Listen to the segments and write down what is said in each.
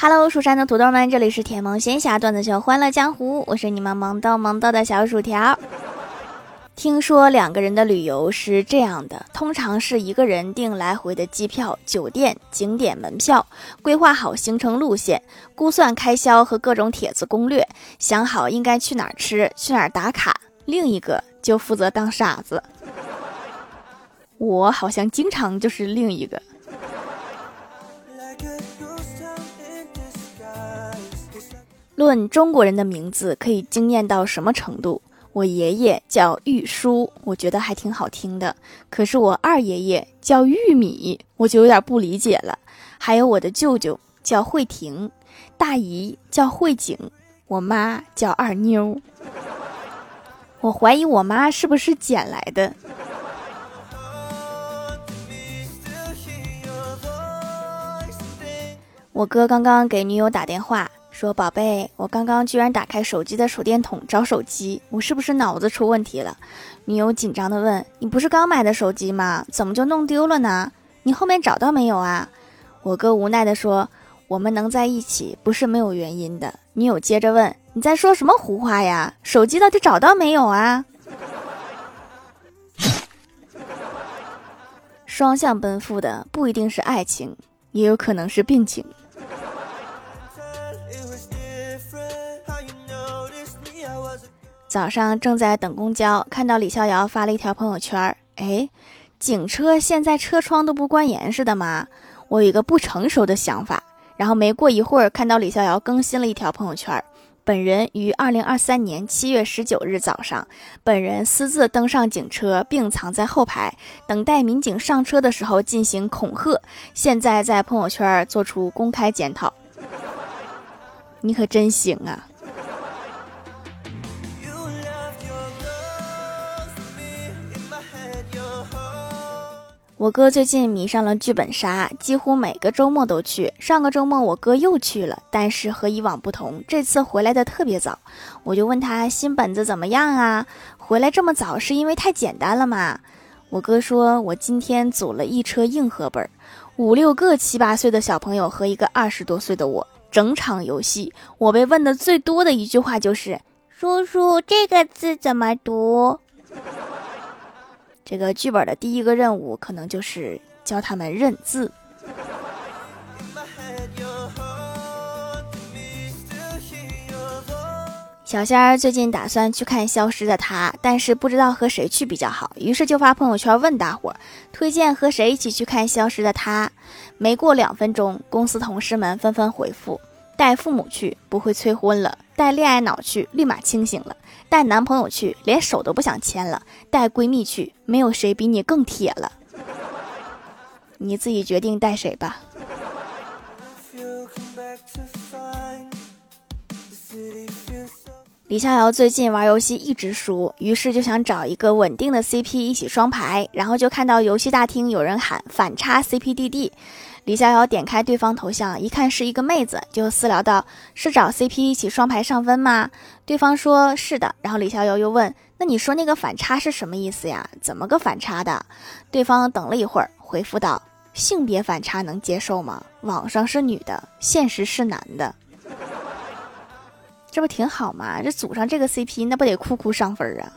Hello，蜀山的土豆们，这里是甜萌仙侠段子秀欢乐江湖，我是你们萌逗萌逗的小薯条。听说两个人的旅游是这样的，通常是一个人订来回的机票、酒店、景点门票，规划好行程路线，估算开销和各种帖子攻略，想好应该去哪儿吃、去哪儿打卡。另一个就负责当傻子。我好像经常就是另一个。论中国人的名字可以惊艳到什么程度？我爷爷叫玉书，我觉得还挺好听的。可是我二爷爷叫玉米，我就有点不理解了。还有我的舅舅叫慧婷，大姨叫慧景，我妈叫二妞。我怀疑我妈是不是捡来的。我哥刚刚给女友打电话。说宝贝，我刚刚居然打开手机的手电筒找手机，我是不是脑子出问题了？女友紧张的问：“你不是刚买的手机吗？怎么就弄丢了呢？你后面找到没有啊？”我哥无奈的说：“我们能在一起不是没有原因的。”女友接着问：“你在说什么胡话呀？手机到底找到没有啊？” 双向奔赴的不一定是爱情，也有可能是病情。早上正在等公交，看到李逍遥发了一条朋友圈哎，警车现在车窗都不关严实的吗？我有一个不成熟的想法。然后没过一会儿，看到李逍遥更新了一条朋友圈本人于二零二三年七月十九日早上，本人私自登上警车，并藏在后排，等待民警上车的时候进行恐吓。现在在朋友圈做出公开检讨。你可真行啊！我哥最近迷上了剧本杀，几乎每个周末都去。上个周末我哥又去了，但是和以往不同，这次回来的特别早。我就问他新本子怎么样啊？回来这么早是因为太简单了吗？我哥说，我今天组了一车硬核本，五六个七八岁的小朋友和一个二十多岁的我，整场游戏我被问的最多的一句话就是：“叔叔，这个字怎么读？”这个剧本的第一个任务可能就是教他们认字。小仙儿最近打算去看《消失的她》，但是不知道和谁去比较好，于是就发朋友圈问大伙儿推荐和谁一起去看《消失的她》。没过两分钟，公司同事们纷纷回复：带父母去不会催婚了，带恋爱脑去立马清醒了。带男朋友去，连手都不想牵了；带闺蜜去，没有谁比你更铁了。你自己决定带谁吧。李逍遥最近玩游戏一直输，于是就想找一个稳定的 CP 一起双排，然后就看到游戏大厅有人喊反差 CPDD。李逍遥点开对方头像，一看是一个妹子，就私聊道：“是找 CP 一起双排上分吗？”对方说是的。然后李逍遥又问：“那你说那个反差是什么意思呀？怎么个反差的？”对方等了一会儿，回复道：“性别反差能接受吗？网上是女的，现实是男的，这不挺好吗？这组上这个 CP，那不得哭哭上分啊？”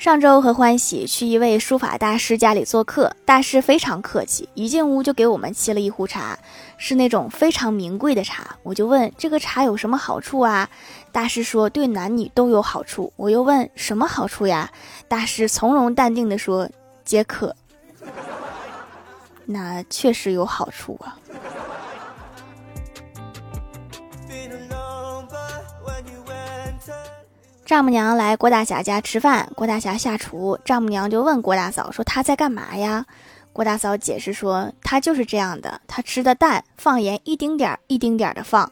上周和欢喜去一位书法大师家里做客，大师非常客气，一进屋就给我们沏了一壶茶，是那种非常名贵的茶。我就问这个茶有什么好处啊？大师说对男女都有好处。我又问什么好处呀？大师从容淡定地说解渴。那确实有好处啊。丈母娘来郭大侠家吃饭，郭大侠下厨，丈母娘就问郭大嫂说：“他在干嘛呀？”郭大嫂解释说：“他就是这样的，他吃的蛋放盐一丁点儿一丁点儿的放。”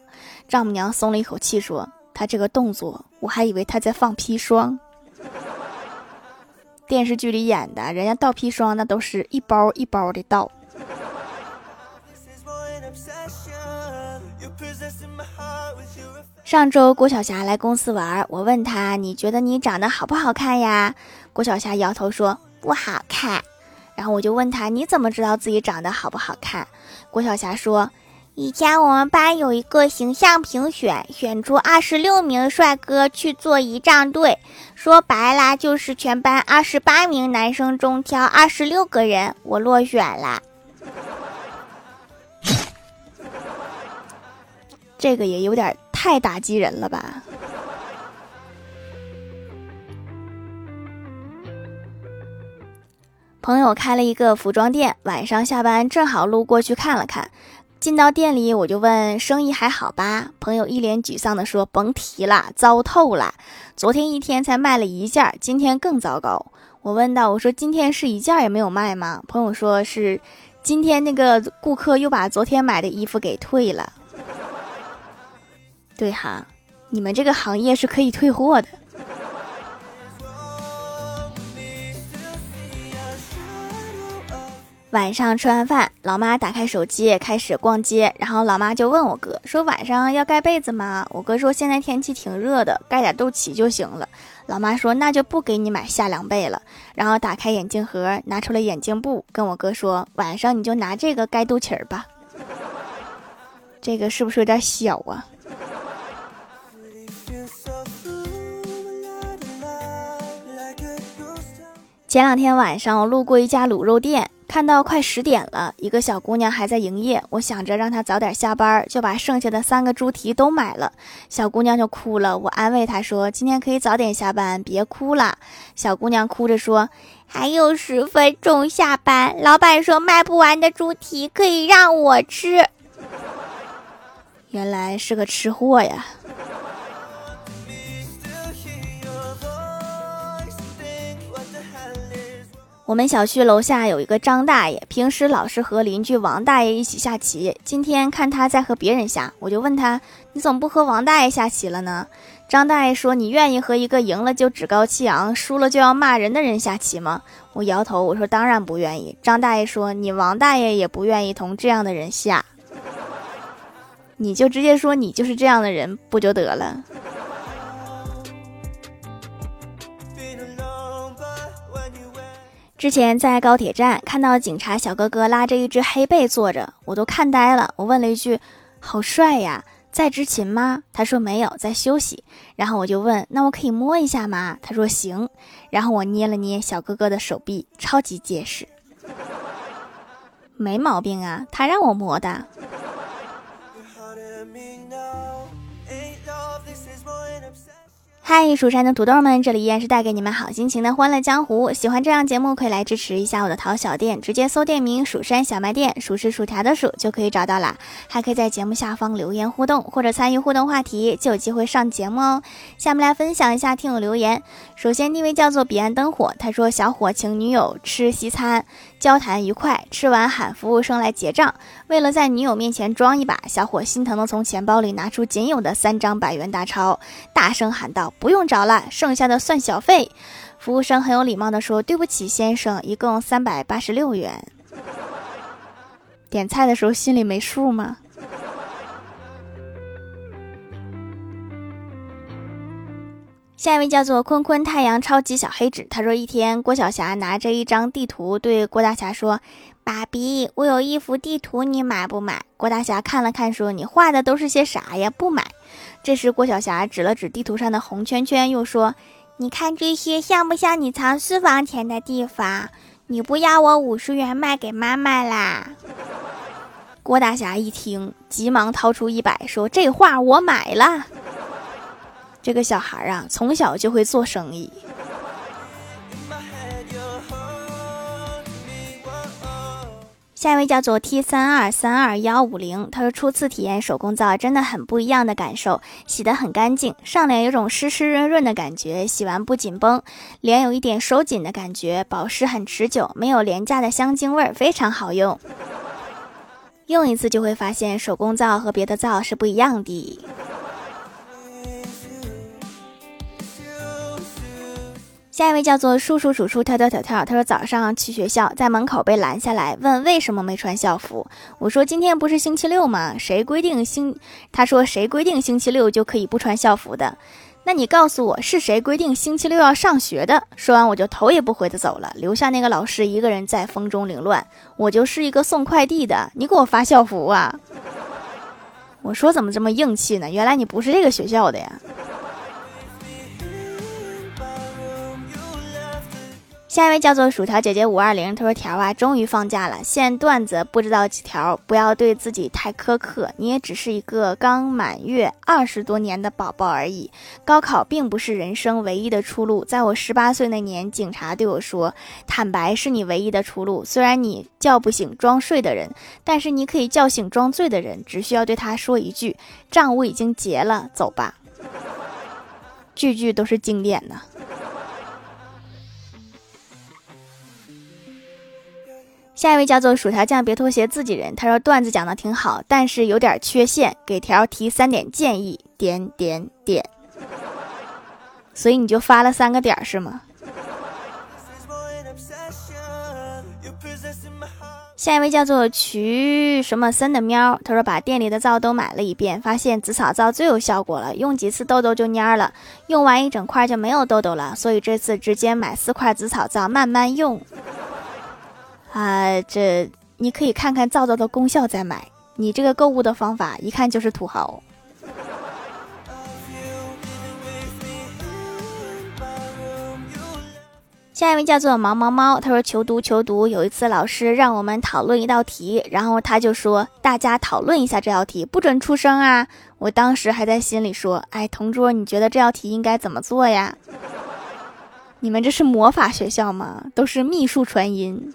丈母娘松了一口气说：“他这个动作，我还以为他在放砒霜。电视剧里演的，人家倒砒霜那都是一包一包的倒。”上周郭晓霞来公司玩，我问她：“你觉得你长得好不好看呀？”郭晓霞摇头说：“不好看。”然后我就问她：“你怎么知道自己长得好不好看？”郭晓霞说：“以前我们班有一个形象评选，选出二十六名帅哥去做仪仗队，说白了就是全班二十八名男生中挑二十六个人，我落选了。”这个也有点太打击人了吧？朋友开了一个服装店，晚上下班正好路过去看了看。进到店里，我就问生意还好吧？朋友一脸沮丧的说：“甭提了，糟透了。昨天一天才卖了一件，今天更糟糕。”我问道：“我说今天是一件也没有卖吗？”朋友说是今天那个顾客又把昨天买的衣服给退了。对哈，你们这个行业是可以退货的。晚上吃完饭，老妈打开手机开始逛街，然后老妈就问我哥说：“晚上要盖被子吗？”我哥说：“现在天气挺热的，盖点肚脐就行了。”老妈说：“那就不给你买夏凉被了。”然后打开眼镜盒，拿出了眼镜布，跟我哥说：“晚上你就拿这个盖肚脐儿吧。”这个是不是有点小啊？前两天晚上，我路过一家卤肉店，看到快十点了，一个小姑娘还在营业。我想着让她早点下班，就把剩下的三个猪蹄都买了。小姑娘就哭了，我安慰她说：“今天可以早点下班，别哭了。”小姑娘哭着说：“还有十分钟下班，老板说卖不完的猪蹄可以让我吃。”原来是个吃货呀。我们小区楼下有一个张大爷，平时老是和邻居王大爷一起下棋。今天看他在和别人下，我就问他：“你怎么不和王大爷下棋了呢？”张大爷说：“你愿意和一个赢了就趾高气昂，输了就要骂人的人下棋吗？”我摇头，我说：“当然不愿意。”张大爷说：“你王大爷也不愿意同这样的人下，你就直接说你就是这样的人不就得了？”之前在高铁站看到警察小哥哥拉着一只黑背坐着，我都看呆了。我问了一句：“好帅呀，在执勤吗？”他说：“没有，在休息。”然后我就问：“那我可以摸一下吗？”他说：“行。”然后我捏了捏小哥哥的手臂，超级结实，没毛病啊，他让我摸的。嗨，蜀山的土豆们，这里依然是带给你们好心情的欢乐江湖。喜欢这样节目，可以来支持一下我的淘小店，直接搜店名“蜀山小卖店”，数是薯条的数就可以找到啦。还可以在节目下方留言互动，或者参与互动话题，就有机会上节目哦。下面来分享一下听友留言。首先，第一位叫做彼岸灯火，他说：“小伙请女友吃西餐。”交谈愉快，吃完喊服务生来结账。为了在女友面前装一把，小伙心疼的从钱包里拿出仅有的三张百元大钞，大声喊道：“不用找了，剩下的算小费。”服务生很有礼貌的说：“对不起，先生，一共三百八十六元。”点菜的时候心里没数吗？下一位叫做坤坤太阳超级小黑纸，他说一天郭晓霞拿着一张地图对郭大侠说：“爸比，我有一幅地图，你买不买？”郭大侠看了看说：“你画的都是些啥呀？不买。”这时郭晓霞指了指地图上的红圈圈，又说：“你看这些像不像你藏私房钱的地方？你不要我五十元卖给妈妈啦？”郭大侠一听，急忙掏出一百说：“这画我买了。”这个小孩啊，从小就会做生意。下一位叫做 T 三二三二幺五零，他说初次体验手工皂真的很不一样的感受，洗得很干净，上脸有种湿湿润润的感觉，洗完不紧绷，脸有一点收紧的感觉，保湿很持久，没有廉价的香精味，非常好用。用一次就会发现手工皂和别的皂是不一样的。下一位叫做叔叔数数跳跳跳跳，他说早上去学校，在门口被拦下来，问为什么没穿校服。我说今天不是星期六吗？谁规定星？他说谁规定星期六就可以不穿校服的？那你告诉我是谁规定星期六要上学的？说完我就头也不回的走了，留下那个老师一个人在风中凌乱。我就是一个送快递的，你给我发校服啊？我说怎么这么硬气呢？原来你不是这个学校的呀。下一位叫做薯条姐姐五二零，她说条啊，终于放假了，现段子不知道几条，不要对自己太苛刻，你也只是一个刚满月二十多年的宝宝而已。高考并不是人生唯一的出路，在我十八岁那年，警察对我说，坦白是你唯一的出路。虽然你叫不醒装睡的人，但是你可以叫醒装醉的人，只需要对他说一句，账务已经结了，走吧。句句都是经典的。下一位叫做薯条酱，别拖鞋，自己人。他说段子讲的挺好，但是有点缺陷，给条提三点建议，点点点。所以你就发了三个点是吗？下一位叫做曲什么森的喵，他说把店里的皂都买了一遍，发现紫草皂最有效果了，用几次痘痘就蔫了，用完一整块就没有痘痘了，所以这次直接买四块紫草皂慢慢用。啊，这你可以看看皂皂的功效再买。你这个购物的方法一看就是土豪。下一位叫做毛毛猫，他说求读求读。有一次老师让我们讨论一道题，然后他就说大家讨论一下这道题，不准出声啊。我当时还在心里说，哎，同桌，你觉得这道题应该怎么做呀？你们这是魔法学校吗？都是秘术传音。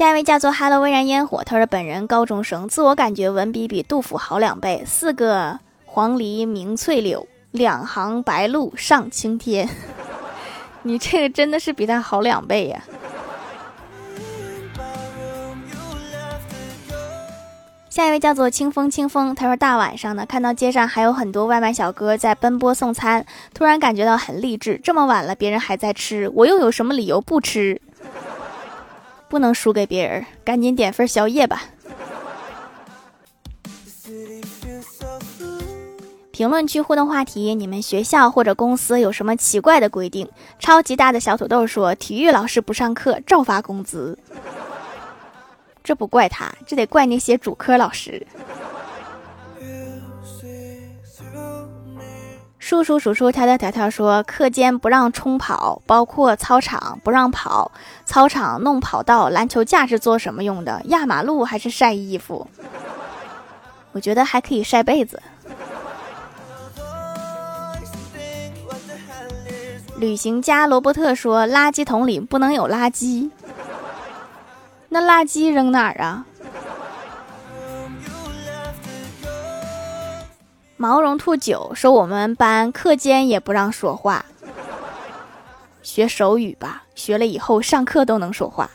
下一位叫做 “Hello 微燃烟火”，他说本人高中生，自我感觉文笔比杜甫好两倍。四个黄鹂鸣翠柳，两行白鹭上青天。你这个真的是比他好两倍呀！下一位叫做清风清风，他说大晚上的看到街上还有很多外卖小哥在奔波送餐，突然感觉到很励志。这么晚了，别人还在吃，我又有什么理由不吃？不能输给别人，赶紧点份宵夜吧。评论区互动话题：你们学校或者公司有什么奇怪的规定？超级大的小土豆说：体育老师不上课照发工资。这不怪他，这得怪那些主科老师。叔叔叔叔条条条条说，课间不让冲跑，包括操场不让跑，操场弄跑道，篮球架是做什么用的？压马路还是晒衣服？我觉得还可以晒被子。旅行家罗伯特说，垃圾桶里不能有垃圾。那垃圾扔哪儿啊？毛绒兔九说：“我们班课间也不让说话，学手语吧，学了以后上课都能说话。”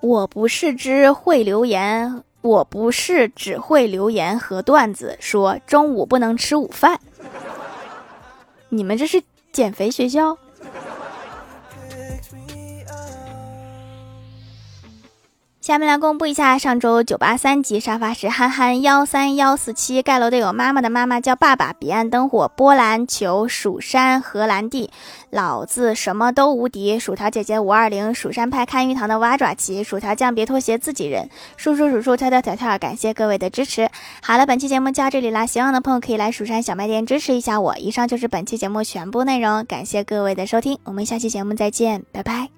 我不是只会留言，我不是只会留言和段子，说中午不能吃午饭。你们这是减肥学校？下面来公布一下上周九八三级沙发是憨憨幺三幺四七盖楼的有妈妈的妈妈叫爸爸彼岸灯火波兰球蜀山荷兰弟老子什么都无敌薯条姐姐五二零蜀山派看鱼塘的蛙爪旗薯条酱别拖鞋自己人叔叔叔叔跳跳跳跳感谢各位的支持好了本期节目就到这里啦喜欢的朋友可以来蜀山小卖店支持一下我以上就是本期节目全部内容感谢各位的收听我们下期节目再见拜拜。